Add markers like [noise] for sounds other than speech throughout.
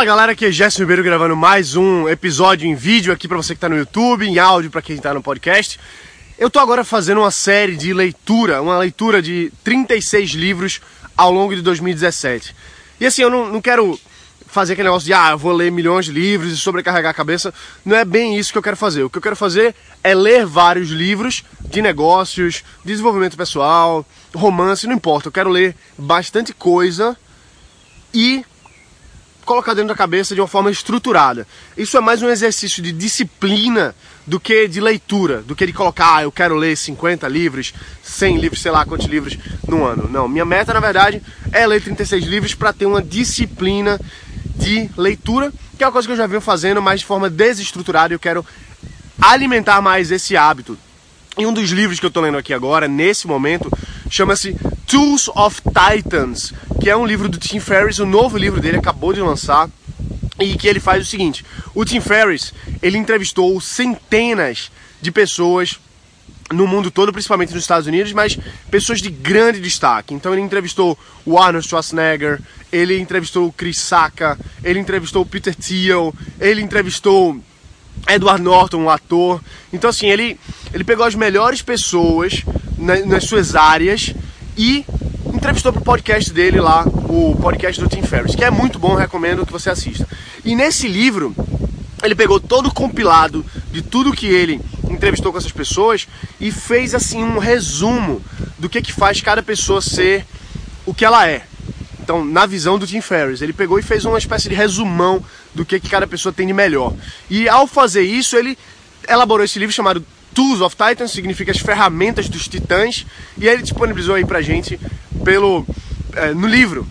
Fala galera, aqui é Gerson Ribeiro gravando mais um episódio em vídeo aqui para você que está no YouTube, em áudio para quem está no podcast. Eu tô agora fazendo uma série de leitura, uma leitura de 36 livros ao longo de 2017. E assim, eu não, não quero fazer aquele negócio de ah, eu vou ler milhões de livros e sobrecarregar a cabeça. Não é bem isso que eu quero fazer. O que eu quero fazer é ler vários livros de negócios, desenvolvimento pessoal, romance, não importa. Eu quero ler bastante coisa e colocar dentro da cabeça de uma forma estruturada. Isso é mais um exercício de disciplina do que de leitura, do que de colocar, ah, eu quero ler 50 livros, 100 livros, sei lá quantos livros no ano. Não, minha meta, na verdade, é ler 36 livros para ter uma disciplina de leitura, que é uma coisa que eu já venho fazendo, mas de forma desestruturada. Eu quero alimentar mais esse hábito. E um dos livros que eu estou lendo aqui agora, nesse momento, chama-se Tools of Titans, que é um livro do Tim Ferriss, o novo livro dele acabou de lançar, e que ele faz o seguinte: o Tim Ferriss ele entrevistou centenas de pessoas no mundo todo, principalmente nos Estados Unidos, mas pessoas de grande destaque. Então ele entrevistou o Arnold Schwarzenegger, ele entrevistou o Chris Sacca, ele entrevistou o Peter Thiel, ele entrevistou Edward Norton, o ator. Então assim, ele, ele pegou as melhores pessoas nas suas áreas e entrevistou pro podcast dele lá, o podcast do Tim Ferriss, que é muito bom, recomendo que você assista. E nesse livro, ele pegou todo o compilado de tudo que ele entrevistou com essas pessoas e fez assim um resumo do que que faz cada pessoa ser o que ela é. Então, na visão do Tim Ferriss, ele pegou e fez uma espécie de resumão do que que cada pessoa tem de melhor. E ao fazer isso, ele elaborou esse livro chamado Tools of Titans, significa as ferramentas dos titãs, e ele disponibilizou aí pra gente pelo é, no livro.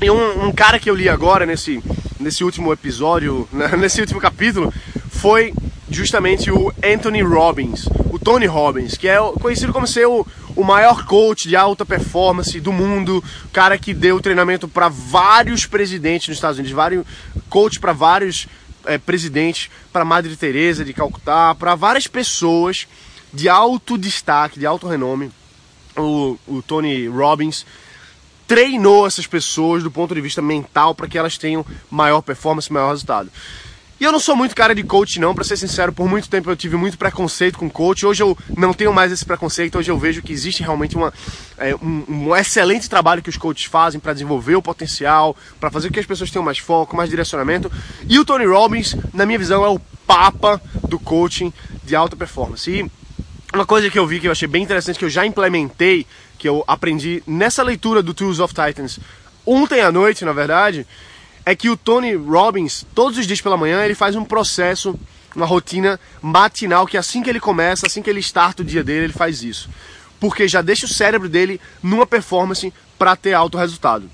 E um, um, cara que eu li agora nesse, nesse último episódio, [laughs] né, nesse último capítulo, foi justamente o Anthony Robbins, o Tony Robbins, que é conhecido como ser o, o maior coach de alta performance do mundo, cara que deu treinamento para vários presidentes nos Estados Unidos, vários coach para vários é, presidente, para Madre Teresa de Calcutá, para várias pessoas de alto destaque, de alto renome. O, o Tony Robbins treinou essas pessoas do ponto de vista mental para que elas tenham maior performance, maior resultado. E eu não sou muito cara de coach, não, para ser sincero, por muito tempo eu tive muito preconceito com coach. Hoje eu não tenho mais esse preconceito, hoje eu vejo que existe realmente uma, é, um, um, excelente trabalho que os coaches fazem para desenvolver o potencial, para fazer com que as pessoas tenham mais foco, mais direcionamento. E o Tony Robbins, na minha visão, é o papa do coaching de alta performance. E uma coisa que eu vi que eu achei bem interessante, que eu já implementei, que eu aprendi nessa leitura do Tools of Titans ontem à noite, na verdade, é que o Tony Robbins, todos os dias pela manhã, ele faz um processo, uma rotina matinal, que assim que ele começa, assim que ele starta o dia dele, ele faz isso. Porque já deixa o cérebro dele numa performance para ter alto resultado.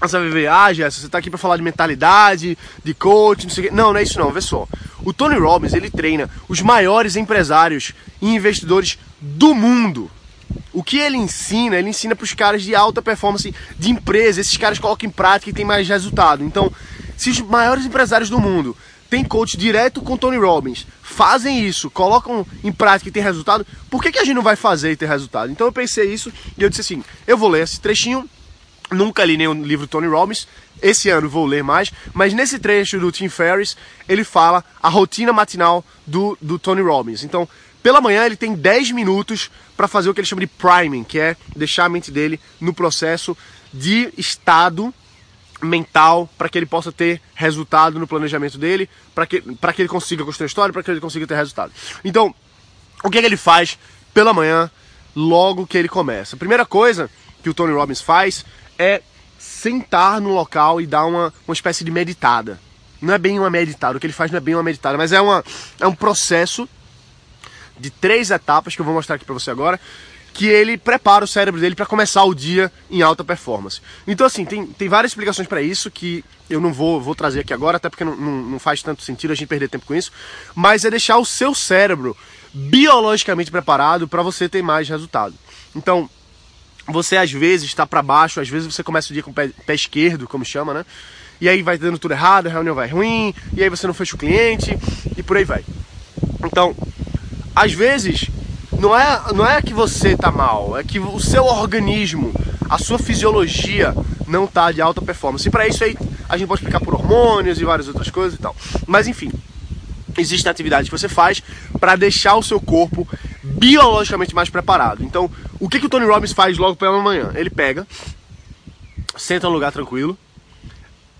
Você vai ver, ah, você está aqui para falar de mentalidade, de coaching, não sei o quê. Não, não é isso não, vê só. O Tony Robbins, ele treina os maiores empresários e investidores do mundo. O que ele ensina, ele ensina para os caras de alta performance de empresa. Esses caras colocam em prática e tem mais resultado. Então, se os maiores empresários do mundo têm coach direto com Tony Robbins, fazem isso, colocam em prática e tem resultado, por que, que a gente não vai fazer e ter resultado? Então eu pensei isso e eu disse assim: eu vou ler esse trechinho. Nunca li nenhum livro Tony Robbins. Esse ano vou ler mais, mas nesse trecho do Tim Ferriss ele fala a rotina matinal do, do Tony Robbins. Então, pela manhã ele tem 10 minutos para fazer o que ele chama de priming, que é deixar a mente dele no processo de estado mental para que ele possa ter resultado no planejamento dele, para que, que ele consiga construir história, para que ele consiga ter resultado. Então, o que, é que ele faz pela manhã, logo que ele começa? A primeira coisa que o Tony Robbins faz é sentar no local e dar uma, uma espécie de meditada. Não é bem uma meditada, o que ele faz não é bem uma meditada, mas é, uma, é um processo de três etapas que eu vou mostrar aqui para você agora, que ele prepara o cérebro dele para começar o dia em alta performance. Então, assim, tem, tem várias explicações para isso que eu não vou, vou trazer aqui agora, até porque não, não, não faz tanto sentido a gente perder tempo com isso, mas é deixar o seu cérebro biologicamente preparado para você ter mais resultado. Então, você às vezes está para baixo, às vezes você começa o dia com o pé, pé, esquerdo, como chama, né? E aí vai dando tudo errado, a reunião vai ruim, e aí você não fecha o cliente, e por aí vai. Então, às vezes não é, não é que você tá mal, é que o seu organismo, a sua fisiologia não tá de alta performance. E para isso aí a gente pode explicar por hormônios e várias outras coisas e tal. Mas enfim, existem atividades que você faz para deixar o seu corpo biologicamente mais preparado. Então, o que, que o Tony Robbins faz logo pela manhã? Ele pega, senta num lugar tranquilo.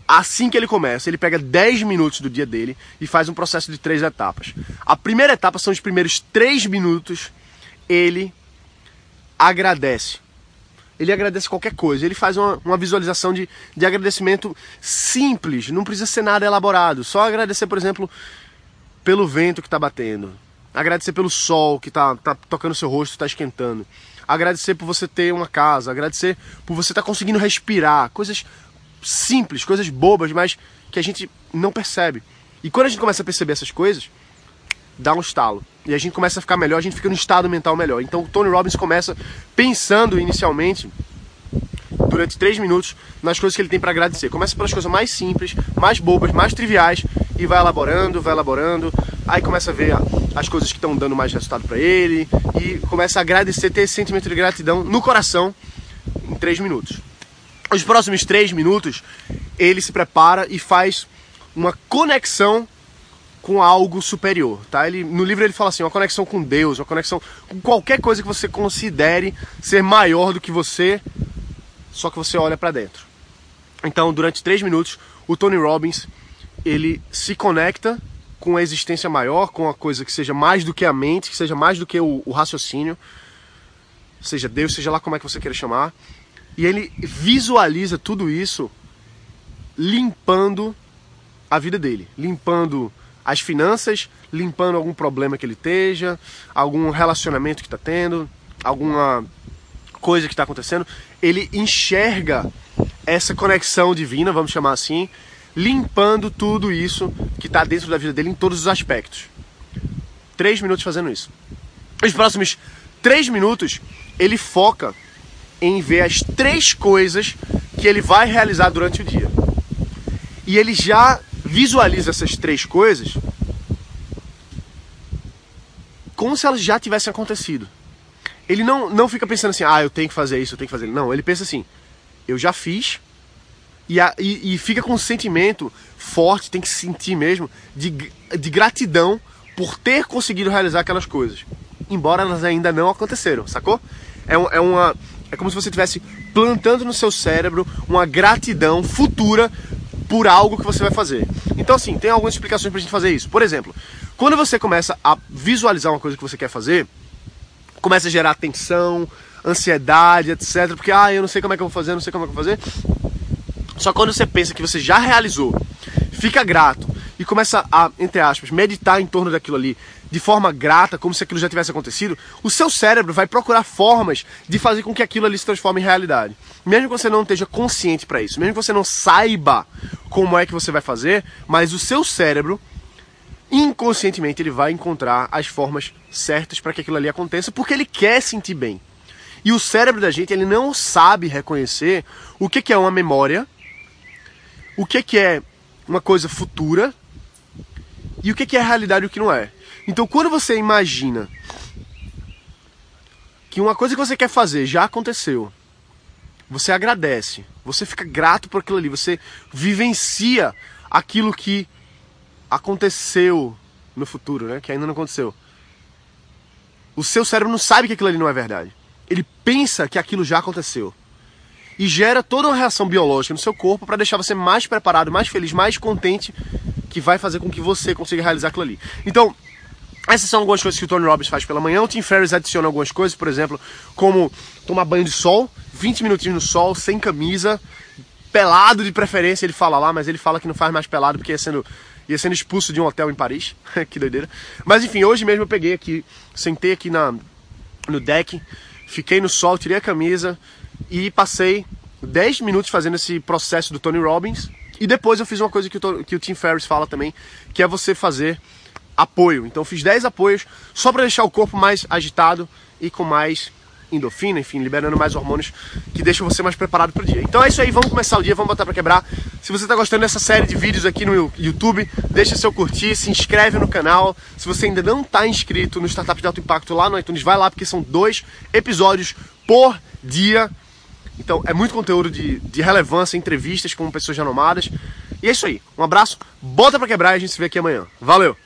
Assim que ele começa, ele pega 10 minutos do dia dele e faz um processo de três etapas. A primeira etapa são os primeiros 3 minutos. Ele agradece. Ele agradece qualquer coisa. Ele faz uma, uma visualização de, de agradecimento simples. Não precisa ser nada elaborado. Só agradecer, por exemplo, pelo vento que está batendo. Agradecer pelo sol que está tá tocando seu rosto, está esquentando. Agradecer por você ter uma casa. Agradecer por você estar tá conseguindo respirar. Coisas simples, coisas bobas, mas que a gente não percebe. E quando a gente começa a perceber essas coisas, dá um estalo. E a gente começa a ficar melhor, a gente fica no estado mental melhor. Então o Tony Robbins começa pensando inicialmente, durante três minutos, nas coisas que ele tem para agradecer. Começa pelas coisas mais simples, mais bobas, mais triviais, e vai elaborando, vai elaborando. Aí começa a ver as coisas que estão dando mais resultado para ele, e começa a agradecer, ter esse sentimento de gratidão no coração em três minutos. Os próximos três minutos, ele se prepara e faz uma conexão com algo superior, tá? Ele, no livro ele fala assim, uma conexão com Deus, uma conexão com qualquer coisa que você considere ser maior do que você, só que você olha para dentro. Então, durante três minutos, o Tony Robbins ele se conecta com a existência maior, com a coisa que seja mais do que a mente, que seja mais do que o, o raciocínio, seja Deus, seja lá como é que você queira chamar, e ele visualiza tudo isso limpando a vida dele, limpando as finanças, limpando algum problema que ele esteja, algum relacionamento que está tendo, alguma coisa que está acontecendo. Ele enxerga essa conexão divina, vamos chamar assim, limpando tudo isso que está dentro da vida dele em todos os aspectos. Três minutos fazendo isso. Os próximos três minutos ele foca em ver as três coisas que ele vai realizar durante o dia. E ele já visualiza essas três coisas como se elas já tivessem acontecido. Ele não, não fica pensando assim, ah, eu tenho que fazer isso, eu tenho que fazer. Não, ele pensa assim, eu já fiz, e, a, e, e, fica com um sentimento forte, tem que sentir mesmo, de, de gratidão por ter conseguido realizar aquelas coisas. Embora elas ainda não aconteceram, sacou? É, é, uma, é como se você estivesse plantando no seu cérebro uma gratidão futura por algo que você vai fazer. Então, assim, tem algumas explicações pra gente fazer isso. Por exemplo, quando você começa a visualizar uma coisa que você quer fazer, começa a gerar tensão, ansiedade, etc. Porque, ah, eu não sei como é que eu vou fazer, não sei como é que eu vou fazer. Só quando você pensa que você já realizou, fica grato e começa a, entre aspas, meditar em torno daquilo ali de forma grata, como se aquilo já tivesse acontecido, o seu cérebro vai procurar formas de fazer com que aquilo ali se transforme em realidade. Mesmo que você não esteja consciente para isso, mesmo que você não saiba como é que você vai fazer, mas o seu cérebro inconscientemente ele vai encontrar as formas certas para que aquilo ali aconteça, porque ele quer sentir bem. E o cérebro da gente ele não sabe reconhecer o que, que é uma memória, o que, que é uma coisa futura e o que, que é realidade e o que não é. Então, quando você imagina que uma coisa que você quer fazer já aconteceu, você agradece, você fica grato por aquilo ali, você vivencia aquilo que aconteceu no futuro, né? Que ainda não aconteceu. O seu cérebro não sabe que aquilo ali não é verdade. Ele pensa que aquilo já aconteceu. E gera toda uma reação biológica no seu corpo para deixar você mais preparado, mais feliz, mais contente, que vai fazer com que você consiga realizar aquilo ali. Então, essas são algumas coisas que o Tony Robbins faz pela manhã. O Tim Ferriss adiciona algumas coisas, por exemplo, como tomar banho de sol, 20 minutinhos no sol, sem camisa, pelado de preferência, ele fala lá, mas ele fala que não faz mais pelado porque ia sendo, ia sendo expulso de um hotel em Paris. [laughs] que doideira. Mas enfim, hoje mesmo eu peguei aqui, sentei aqui na, no deck, fiquei no sol, tirei a camisa e passei 10 minutos fazendo esse processo do Tony Robbins. E depois eu fiz uma coisa que o, que o Tim Ferriss fala também, que é você fazer apoio. Então fiz 10 apoios só para deixar o corpo mais agitado e com mais endorfina, enfim, liberando mais hormônios que deixam você mais preparado para o dia. Então é isso aí, vamos começar o dia, vamos botar para quebrar. Se você está gostando dessa série de vídeos aqui no YouTube, deixa seu curtir, se inscreve no canal. Se você ainda não está inscrito no Startup de Alto Impacto lá no iTunes, vai lá porque são dois episódios por dia. Então é muito conteúdo de, de relevância, entrevistas com pessoas renomadas E é isso aí. Um abraço, bota pra quebrar e a gente se vê aqui amanhã. Valeu!